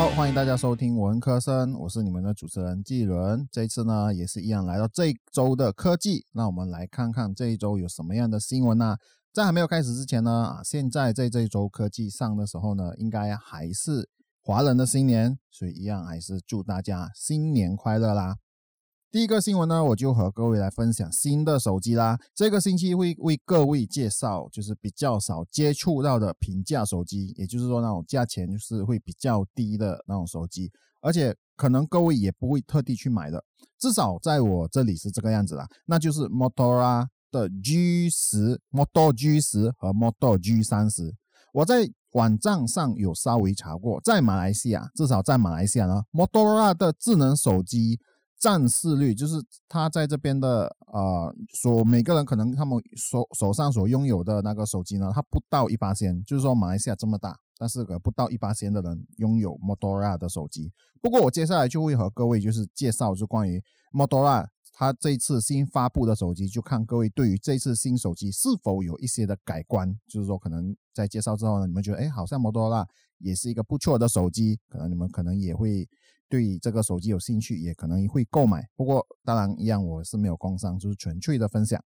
好，欢迎大家收听文科生，我是你们的主持人季伦。这次呢，也是一样来到这一周的科技，那我们来看看这一周有什么样的新闻呢？在还没有开始之前呢，啊，现在在这一周科技上的时候呢，应该还是华人的新年，所以一样还是祝大家新年快乐啦。第一个新闻呢，我就和各位来分享新的手机啦。这个星期会为各位介绍，就是比较少接触到的平价手机，也就是说那种价钱就是会比较低的那种手机，而且可能各位也不会特地去买的，至少在我这里是这个样子啦。那就是 Motorola 的 G 十、Moto G 十和 Moto G 三十。我在网站上有稍微查过，在马来西亚，至少在马来西亚呢，Motorola 的智能手机。占市率就是他在这边的呃，所每个人可能他们手手上所拥有的那个手机呢，它不到一八千，就是说马来西亚这么大，但是个不到一八千的人拥有 Motorola 的手机。不过我接下来就会和各位就是介绍就关于 Motorola。它这一次新发布的手机，就看各位对于这次新手机是否有一些的改观。就是说，可能在介绍之后呢，你们觉得，哎，好像 Motorola 也是一个不错的手机，可能你们可能也会对这个手机有兴趣，也可能会购买。不过，当然一样，我是没有工商，就是纯粹的分享。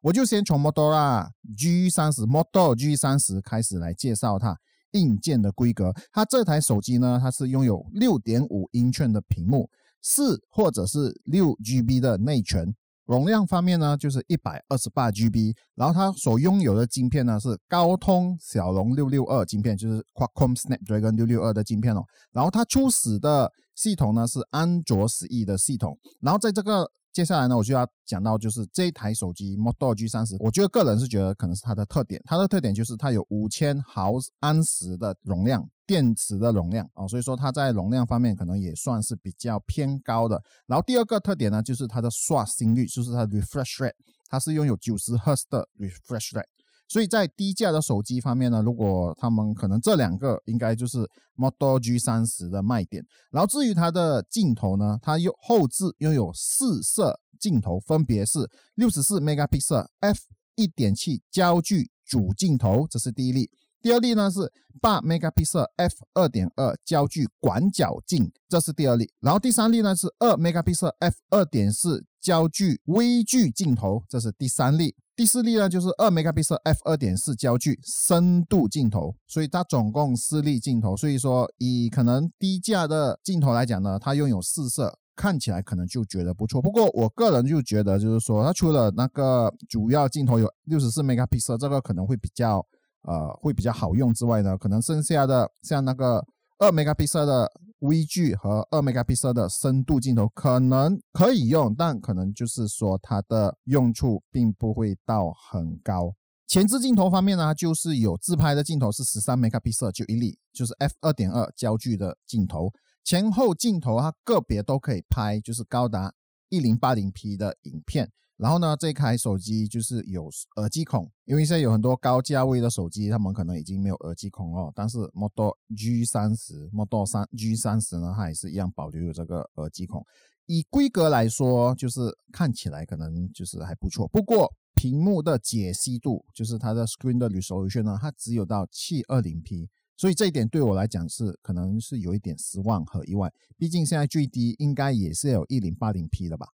我就先从 Motorola G 三十 Moto G 三十开始来介绍它硬件的规格。它这台手机呢，它是拥有六点五英寸的屏幕。四或者是六 GB 的内存，容量方面呢，就是一百二十八 GB。然后它所拥有的晶片呢，是高通骁龙六六二晶片，就是 Qualcomm Snapdragon 六六二的晶片哦。然后它初始的系统呢是安卓十一的系统。然后在这个接下来呢，我就要讲到就是这一台手机 Moto G 三十，我觉得个人是觉得可能是它的特点，它的特点就是它有五千毫安时的容量。电池的容量啊，所以说它在容量方面可能也算是比较偏高的。然后第二个特点呢，就是它的刷新率，就是它的 refresh rate，它是拥有九十赫兹的 refresh rate。所以在低价的手机方面呢，如果他们可能这两个应该就是 Moto G 三十的卖点。然后至于它的镜头呢，它有后置拥有四摄镜头，分别是六十四 megapixel f 一点七焦距主镜头，这是第一例。第二例呢是八 megapixel f 二点二焦距广角镜，这是第二例。然后第三例呢是二 megapixel f 二点四焦距微距镜头，这是第三例。第四例呢就是二 megapixel f 二点四焦距深度镜头，所以它总共四例镜头。所以说以可能低价的镜头来讲呢，它拥有四摄，看起来可能就觉得不错。不过我个人就觉得就是说，它除了那个主要镜头有六十四 megapixel，这个可能会比较。呃，会比较好用之外呢，可能剩下的像那个二 megapixel 的微距和二 megapixel 的深度镜头可能可以用，但可能就是说它的用处并不会到很高。前置镜头方面呢，就是有自拍的镜头是十三 megapixel 就一粒，就是 f 二点二焦距的镜头。前后镜头它个别都可以拍，就是高达一零八零 P 的影片。然后呢，这台手机就是有耳机孔，因为现在有很多高价位的手机，他们可能已经没有耳机孔哦。但是 Model G 三十、Model 三 G 三十呢，它也是一样保留有这个耳机孔。以规格来说，就是看起来可能就是还不错。不过屏幕的解析度，就是它的 Screen 的 Resolution 呢，它只有到七二零 P。所以这一点对我来讲是可能是有一点失望和意外，毕竟现在最低应该也是有一零八零 P 的吧。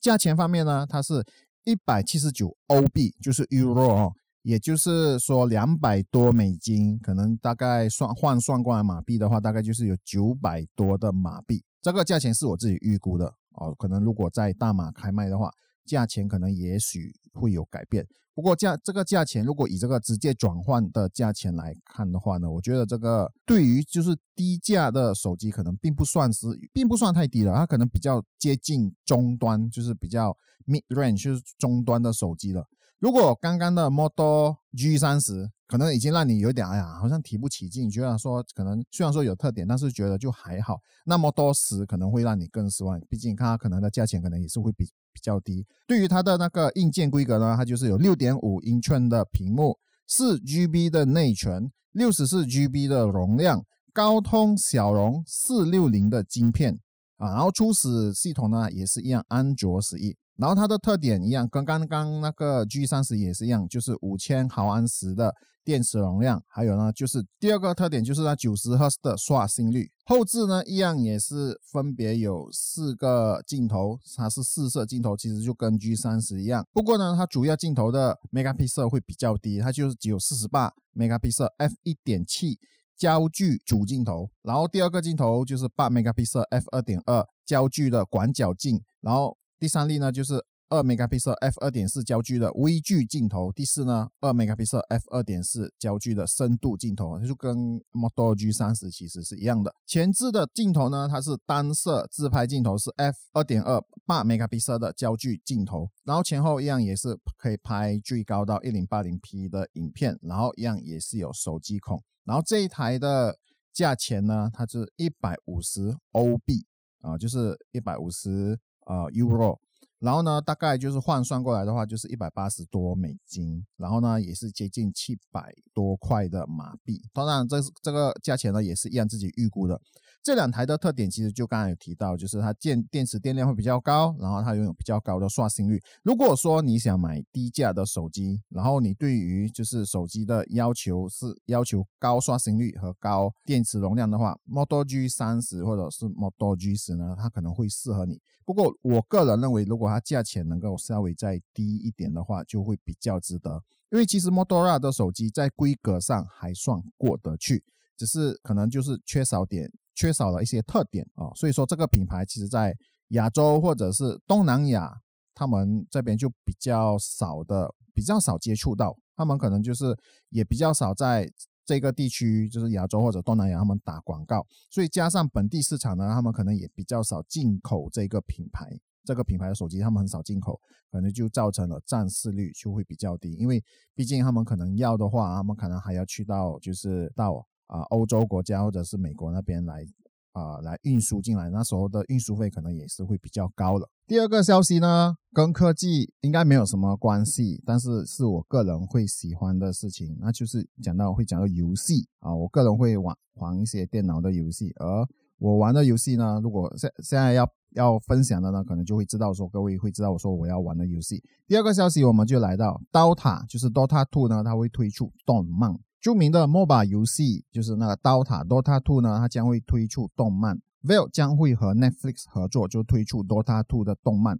价钱方面呢，它是一百七十九欧币，就是 Euro 哦，也就是说两百多美金，可能大概算换算过来马币的话，大概就是有九百多的马币。这个价钱是我自己预估的哦，可能如果在大马开卖的话。价钱可能也许会有改变，不过价这个价钱如果以这个直接转换的价钱来看的话呢，我觉得这个对于就是低价的手机可能并不算是，并不算太低了，它可能比较接近中端，就是比较 mid range，就是中端的手机了。如果刚刚的 Model G 三十可能已经让你有点哎呀，好像提不起劲，觉得说可能虽然说有特点，但是觉得就还好。那 Model 十可能会让你更失望，毕竟它可能的价钱可能也是会比。比较低。对于它的那个硬件规格呢，它就是有六点五英寸的屏幕，四 GB 的内存，六十四 GB 的容量，高通骁龙四六零的芯片啊，然后初始系统呢也是一样，安卓十一。然后它的特点一样，跟刚刚那个 G 三十也是一样，就是五千毫安时的电池容量，还有呢就是第二个特点就是它九十赫兹的刷新率。后置呢一样也是分别有四个镜头，它是四摄镜头，其实就跟 G 三十一样。不过呢，它主要镜头的 megapixel 会比较低，它就是只有四十八 megapixel f 一点七。焦距主镜头，然后第二个镜头就是八 megapixel f 二点二焦距的广角镜，然后第三例呢就是二 megapixel f 二点四焦距的微距镜头，第四呢二 megapixel f 二点四焦距的深度镜头，它就跟 Moto G 三十其实是一样的。前置的镜头呢，它是单摄自拍镜头，是 f 二点二八 megapixel 的焦距镜头，然后前后一样也是可以拍最高到一零八零 P 的影片，然后一样也是有手机孔。然后这一台的价钱呢，它是一百五十欧币啊，就是一百五十呃 euro。然后呢，大概就是换算过来的话，就是一百八十多美金。然后呢，也是接近七百多块的马币。当然，这这个价钱呢，也是一样自己预估的。这两台的特点其实就刚才有提到，就是它电电池电量会比较高，然后它拥有比较高的刷新率。如果说你想买低价的手机，然后你对于就是手机的要求是要求高刷新率和高电池容量的话，Moto G 三十或者是 Moto G 十呢，它可能会适合你。不过我个人认为，如果它价钱能够稍微再低一点的话，就会比较值得。因为其实 Motorola 的手机在规格上还算过得去，只是可能就是缺少点。缺少了一些特点啊，所以说这个品牌其实在亚洲或者是东南亚，他们这边就比较少的，比较少接触到，他们可能就是也比较少在这个地区，就是亚洲或者东南亚，他们打广告，所以加上本地市场呢，他们可能也比较少进口这个品牌，这个品牌的手机他们很少进口，可能就造成了占市率就会比较低，因为毕竟他们可能要的话，他们可能还要去到就是到。啊，欧洲国家或者是美国那边来啊，来运输进来，那时候的运输费可能也是会比较高了。第二个消息呢，跟科技应该没有什么关系，但是是我个人会喜欢的事情，那就是讲到会讲到游戏啊，我个人会玩玩一些电脑的游戏，而我玩的游戏呢，如果现现在要要分享的呢，可能就会知道说各位会知道我说我要玩的游戏。第二个消息，我们就来到刀塔，就是 Dota Two 呢，它会推出动漫。著名的 MOBA 游戏就是那个刀塔 Dota 2呢，它将会推出动漫。Valve 将会和 Netflix 合作，就推出 Dota 2的动漫。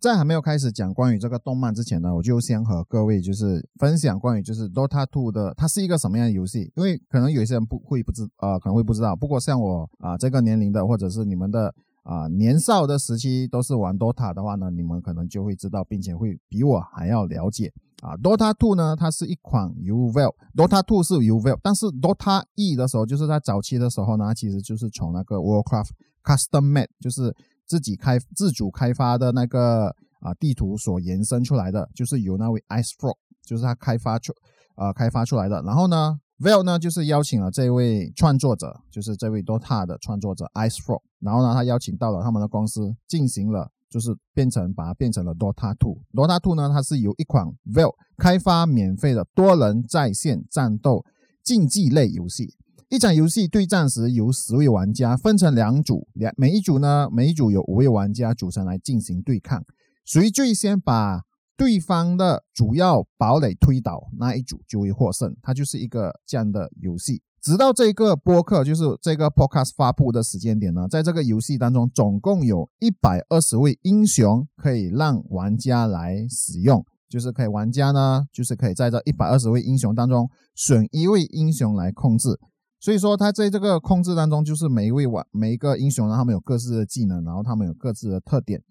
在还没有开始讲关于这个动漫之前呢，我就先和各位就是分享关于就是 Dota 2的它是一个什么样的游戏。因为可能有些人不会不知呃可能会不知道，不过像我啊这个年龄的或者是你们的啊年少的时期都是玩 Dota 的话呢，你们可能就会知道，并且会比我还要了解。啊，Dota 2呢，它是一款 u v e l Dota 2是 u v e l 但是 Dota E 的时候，就是在早期的时候呢，其实就是从那个 Warcraft Custom Made，就是自己开自主开发的那个啊地图所延伸出来的，就是由那位 Icefrog，就是他开发出呃开发出来的。然后呢 v e l 呢就是邀请了这位创作者，就是这位 Dota 的创作者 Icefrog，然后呢他邀请到了他们的公司进行了。就是变成把它变成了 Dota 2。Dota 2呢，它是由一款 Valve 开发免费的多人在线战斗竞技类游戏。一场游戏对战时，由十位玩家分成两组，两每一组呢，每一组有五位玩家组成来进行对抗。谁最先把对方的主要堡垒推倒，那一组就会获胜。它就是一个这样的游戏。直到这个播客，就是这个 podcast 发布的时间点呢，在这个游戏当中，总共有一百二十位英雄可以让玩家来使用，就是可以玩家呢，就是可以在这一百二十位英雄当中选一位英雄来控制。所以说，他在这个控制当中，就是每一位玩每一个英雄呢，他们有各自的技能，然后他们有各自的特点。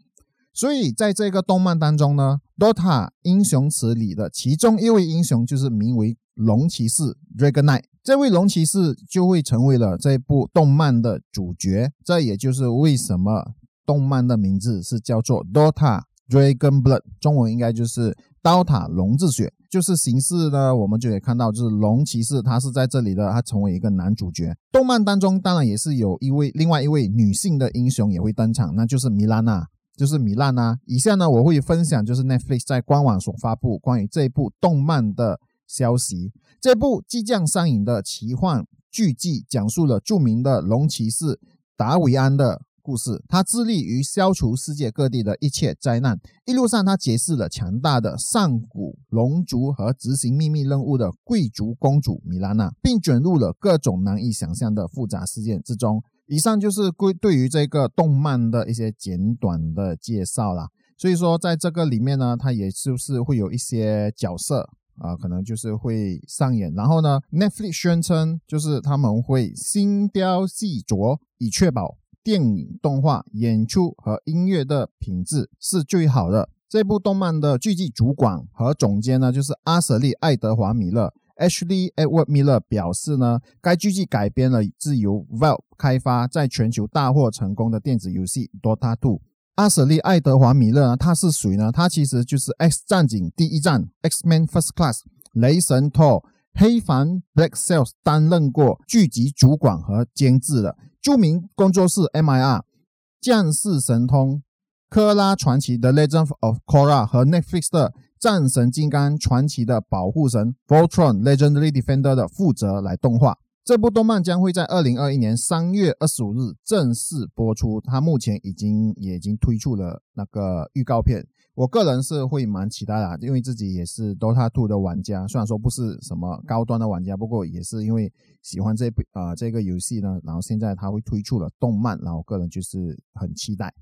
所以在这个动漫当中呢，Dota 英雄池里的其中一位英雄就是名为龙骑士 Dragon Knight。这位龙骑士就会成为了这部动漫的主角，这也就是为什么动漫的名字是叫做《Dota Dragon Blood》，中文应该就是《刀塔龙之血》。就是形式呢，我们就可以看到，就是龙骑士他是在这里的，他成为一个男主角。动漫当中当然也是有一位另外一位女性的英雄也会登场，那就是米拉娜，就是米拉娜。以下呢，我会分享就是 Netflix 在官网所发布关于这部动漫的。消息：这部即将上映的奇幻剧集讲述了著名的龙骑士达维安的故事。他致力于消除世界各地的一切灾难。一路上，他结识了强大的上古龙族和执行秘密任务的贵族公主米拉娜，并卷入了各种难以想象的复杂事件之中。以上就是归对于这个动漫的一些简短的介绍啦。所以说，在这个里面呢，它也就是会有一些角色啊，可能就是会上演。然后呢，Netflix 宣称就是他们会精雕细琢，以确保电影、动画、演出和音乐的品质是最好的。这部动漫的剧集主管和总监呢，就是阿舍利·爱德华·米勒。Ashley Edward Miller 表示呢，该剧集改编了自由 Valve 开发、在全球大获成功的电子游戏《Dota 2》。阿舍利·爱德华·米勒呢，他是谁呢？他其实就是《X 战警：第一战》（X-Men First Class）、《雷神托》、《黑凡 Black Sails》担任过剧集主管和监制的著名工作室 MIR、《将士神通》、《科拉传奇》（The Legend of Korra） 和 Netflix 的。战神金刚传奇的保护神 Voltron Legendary Defender 的负责来动画，这部动漫将会在二零二一年三月二十五日正式播出。它目前已经也已经推出了那个预告片，我个人是会蛮期待的，因为自己也是 Dota 2的玩家，虽然说不是什么高端的玩家，不过也是因为喜欢这部啊这个游戏呢，然后现在它会推出了动漫，然后个人就是很期待。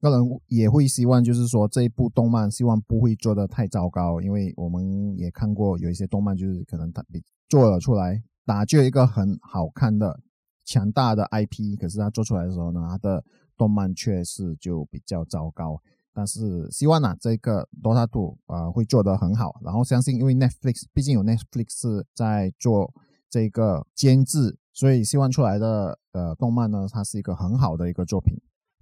个人也会希望，就是说这一部动漫希望不会做的太糟糕，因为我们也看过有一些动漫，就是可能它做了出来，打就一个很好看的强大的 IP，可是它做出来的时候呢，它的动漫确实就比较糟糕。但是希望呢，这个 Dota 2啊会做得很好，然后相信因为 Netflix 毕竟有 Netflix 在做这个监制，所以希望出来的呃动漫呢，它是一个很好的一个作品。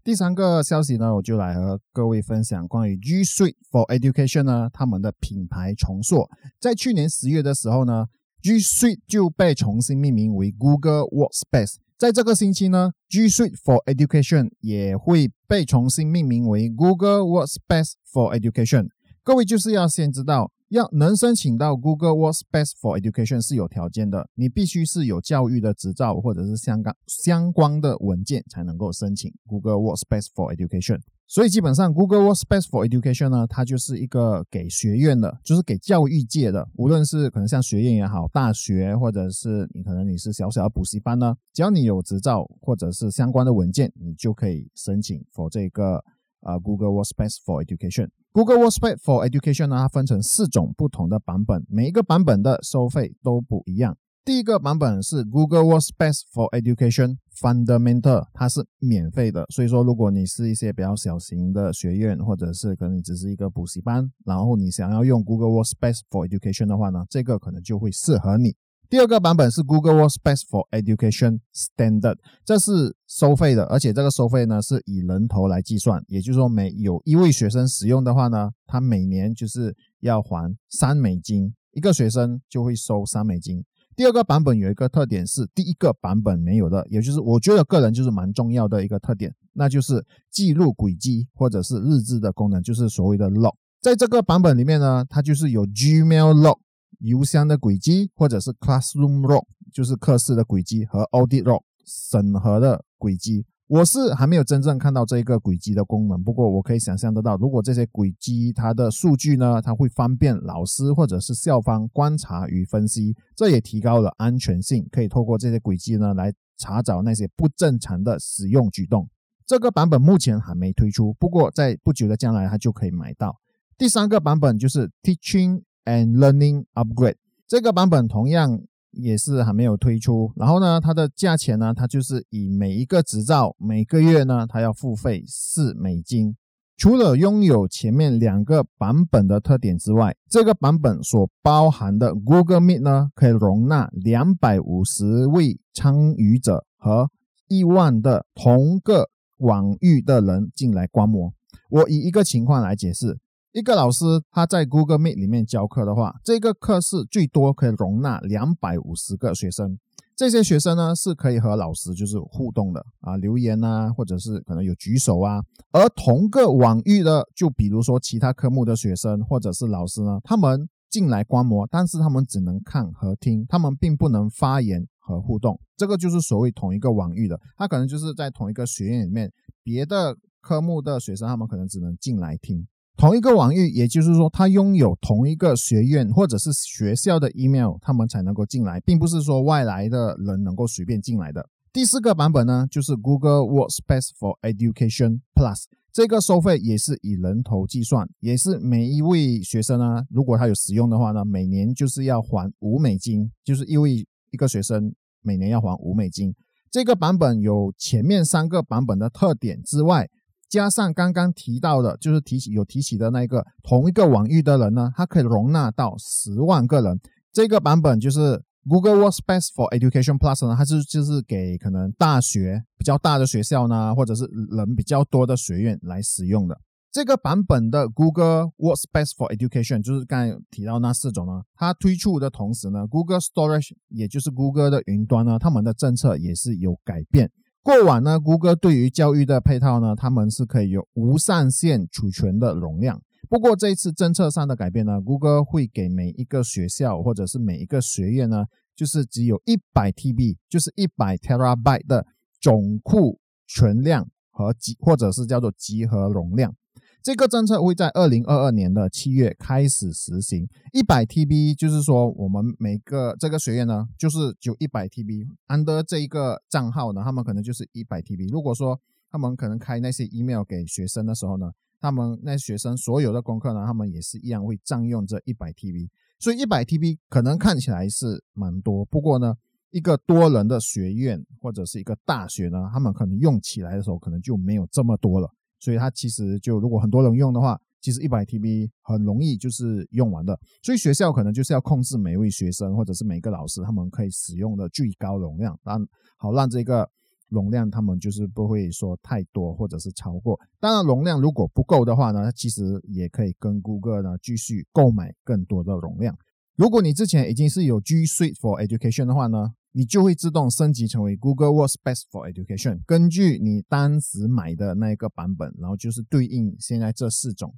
第三个消息呢，我就来和各位分享关于 G Suite for Education 呢，他们的品牌重塑。在去年十月的时候呢，G Suite 就被重新命名为 Google Workspace。在这个星期呢，G Suite for Education 也会被重新命名为 Google Workspace for Education。各位就是要先知道。要能申请到 Google Workspace for Education 是有条件的，你必须是有教育的执照或者是相关相关的文件才能够申请 Google Workspace for Education。所以基本上 Google Workspace for Education 呢，它就是一个给学院的，就是给教育界的，无论是可能像学院也好，大学或者是你可能你是小小的补习班呢，只要你有执照或者是相关的文件，你就可以申请 for 这个。啊，Google Workspace for Education，Google Workspace for Education 呢，它分成四种不同的版本，每一个版本的收费都不一样。第一个版本是 Google Workspace for Education Fundamental，它是免费的。所以说，如果你是一些比较小型的学院，或者是可能你只是一个补习班，然后你想要用 Google Workspace for Education 的话呢，这个可能就会适合你。第二个版本是 Google Workspace for Education Standard，这是收费的，而且这个收费呢是以人头来计算，也就是说每有一位学生使用的话呢，他每年就是要还三美金，一个学生就会收三美金。第二个版本有一个特点是第一个版本没有的，也就是我觉得个人就是蛮重要的一个特点，那就是记录轨迹或者是日志的功能，就是所谓的 log。在这个版本里面呢，它就是有 Gmail log。邮箱的轨迹，或者是 Classroom Log，就是课室的轨迹和 Audit Log 审核的轨迹。我是还没有真正看到这个轨迹的功能，不过我可以想象得到，如果这些轨迹它的数据呢，它会方便老师或者是校方观察与分析，这也提高了安全性，可以透过这些轨迹呢来查找那些不正常的使用举动。这个版本目前还没推出，不过在不久的将来它就可以买到。第三个版本就是 Teaching。And Learning Upgrade 这个版本同样也是还没有推出，然后呢，它的价钱呢，它就是以每一个执照每个月呢，它要付费四美金。除了拥有前面两个版本的特点之外，这个版本所包含的 Google Meet 呢，可以容纳两百五十位参与者和一万的同个网域的人进来观摩。我以一个情况来解释。一个老师他在 Google Meet 里面教课的话，这个课室最多可以容纳两百五十个学生。这些学生呢是可以和老师就是互动的啊，留言啊，或者是可能有举手啊。而同个网域的，就比如说其他科目的学生或者是老师呢，他们进来观摩，但是他们只能看和听，他们并不能发言和互动。这个就是所谓同一个网域的，他可能就是在同一个学院里面，别的科目的学生他们可能只能进来听。同一个网域，也就是说，他拥有同一个学院或者是学校的 email，他们才能够进来，并不是说外来的人能够随便进来的。第四个版本呢，就是 Google Workspace for Education Plus，这个收费也是以人头计算，也是每一位学生呢，如果他有使用的话呢，每年就是要还五美金，就是一位一个学生每年要还五美金。这个版本有前面三个版本的特点之外。加上刚刚提到的，就是提起有提起的那个同一个网域的人呢，它可以容纳到十万个人。这个版本就是 Google Workspace for Education Plus 呢，它是就是给可能大学比较大的学校呢，或者是人比较多的学院来使用的。这个版本的 Google Workspace for Education 就是刚才提到那四种呢，它推出的同时呢，Google Storage 也就是 Google 的云端呢，他们的政策也是有改变。过往呢，谷歌对于教育的配套呢，他们是可以有无上限储存的容量。不过这一次政策上的改变呢，谷歌会给每一个学校或者是每一个学院呢，就是只有一百 TB，就是一百 terabyte 的总库存量和集或者是叫做集合容量。这个政策会在二零二二年的七月开始实行。一百 TB 就是说，我们每个这个学院呢，就是就一百 TB。under 这一个账号呢，他们可能就是一百 TB。如果说他们可能开那些 email 给学生的时候呢，他们那学生所有的功课呢，他们也是一样会占用这一百 TB。所以一百 TB 可能看起来是蛮多，不过呢，一个多人的学院或者是一个大学呢，他们可能用起来的时候可能就没有这么多了。所以它其实就如果很多人用的话，其实一百 TB 很容易就是用完的。所以学校可能就是要控制每位学生或者是每个老师他们可以使用的最高容量，让好让这个容量他们就是不会说太多或者是超过。当然容量如果不够的话呢，其实也可以跟 Google 呢继续购买更多的容量。如果你之前已经是有 G Suite for Education 的话呢？你就会自动升级成为 Google Works Best for Education。根据你当时买的那个版本，然后就是对应现在这四种。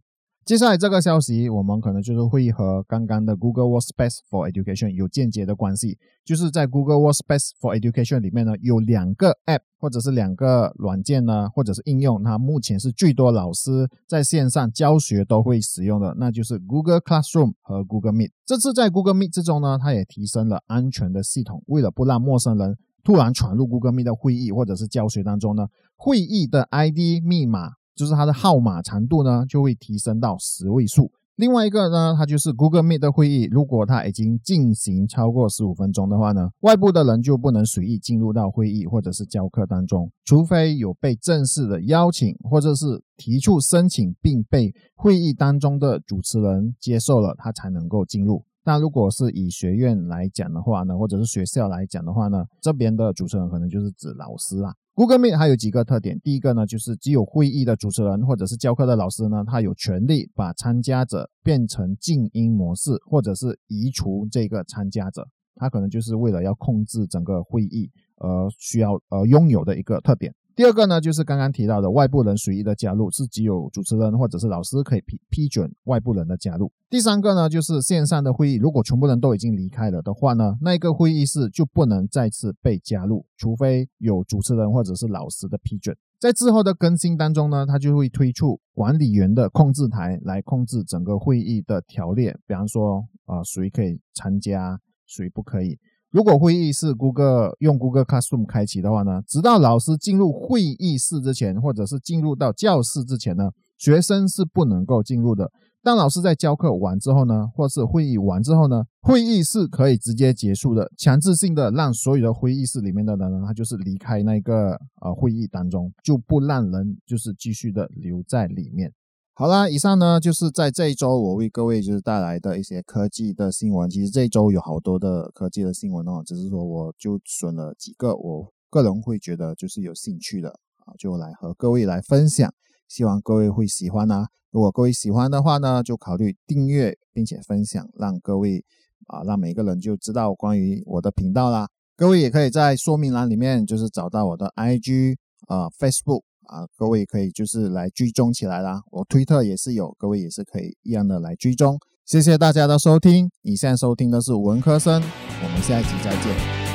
接下来这个消息，我们可能就是会和刚刚的 Google Workspace for Education 有间接的关系。就是在 Google Workspace for Education 里面呢，有两个 App 或者是两个软件呢，或者是应用，它目前是最多老师在线上教学都会使用的，那就是 Google Classroom 和 Google Meet。这次在 Google Meet 之中呢，它也提升了安全的系统，为了不让陌生人突然闯入 Google Meet 的会议或者是教学当中呢，会议的 ID 密码。就是它的号码长度呢，就会提升到十位数。另外一个呢，它就是 Google Meet 的会议，如果它已经进行超过十五分钟的话呢，外部的人就不能随意进入到会议或者是教课当中，除非有被正式的邀请或者是提出申请并被会议当中的主持人接受了，他才能够进入。那如果是以学院来讲的话呢，或者是学校来讲的话呢，这边的主持人可能就是指老师啦。Google Meet 还有几个特点，第一个呢，就是只有会议的主持人或者是教课的老师呢，他有权利把参加者变成静音模式，或者是移除这个参加者，他可能就是为了要控制整个会议而需要而拥有的一个特点。第二个呢，就是刚刚提到的外部人随意的加入，是只有主持人或者是老师可以批批准外部人的加入。第三个呢，就是线上的会议，如果全部人都已经离开了的话呢，那个会议室就不能再次被加入，除非有主持人或者是老师的批准。在之后的更新当中呢，它就会推出管理员的控制台来控制整个会议的条列，比方说啊，谁可以参加，谁不可以。如果会议室 Google 用 Google Classroom 开启的话呢，直到老师进入会议室之前，或者是进入到教室之前呢，学生是不能够进入的。当老师在教课完之后呢，或是会议完之后呢，会议是可以直接结束的，强制性的让所有的会议室里面的人，他就是离开那个呃会议当中，就不让人就是继续的留在里面。好啦，以上呢就是在这一周我为各位就是带来的一些科技的新闻。其实这一周有好多的科技的新闻哦，只是说我就选了几个我个人会觉得就是有兴趣的啊，就来和各位来分享，希望各位会喜欢呐。如果各位喜欢的话呢，就考虑订阅并且分享，让各位啊让每个人就知道关于我的频道啦。各位也可以在说明栏里面就是找到我的 IG 啊 Facebook。啊，各位可以就是来追踪起来啦。我推特也是有，各位也是可以一样的来追踪。谢谢大家的收听，你现在收听的是文科生，我们下一集再见。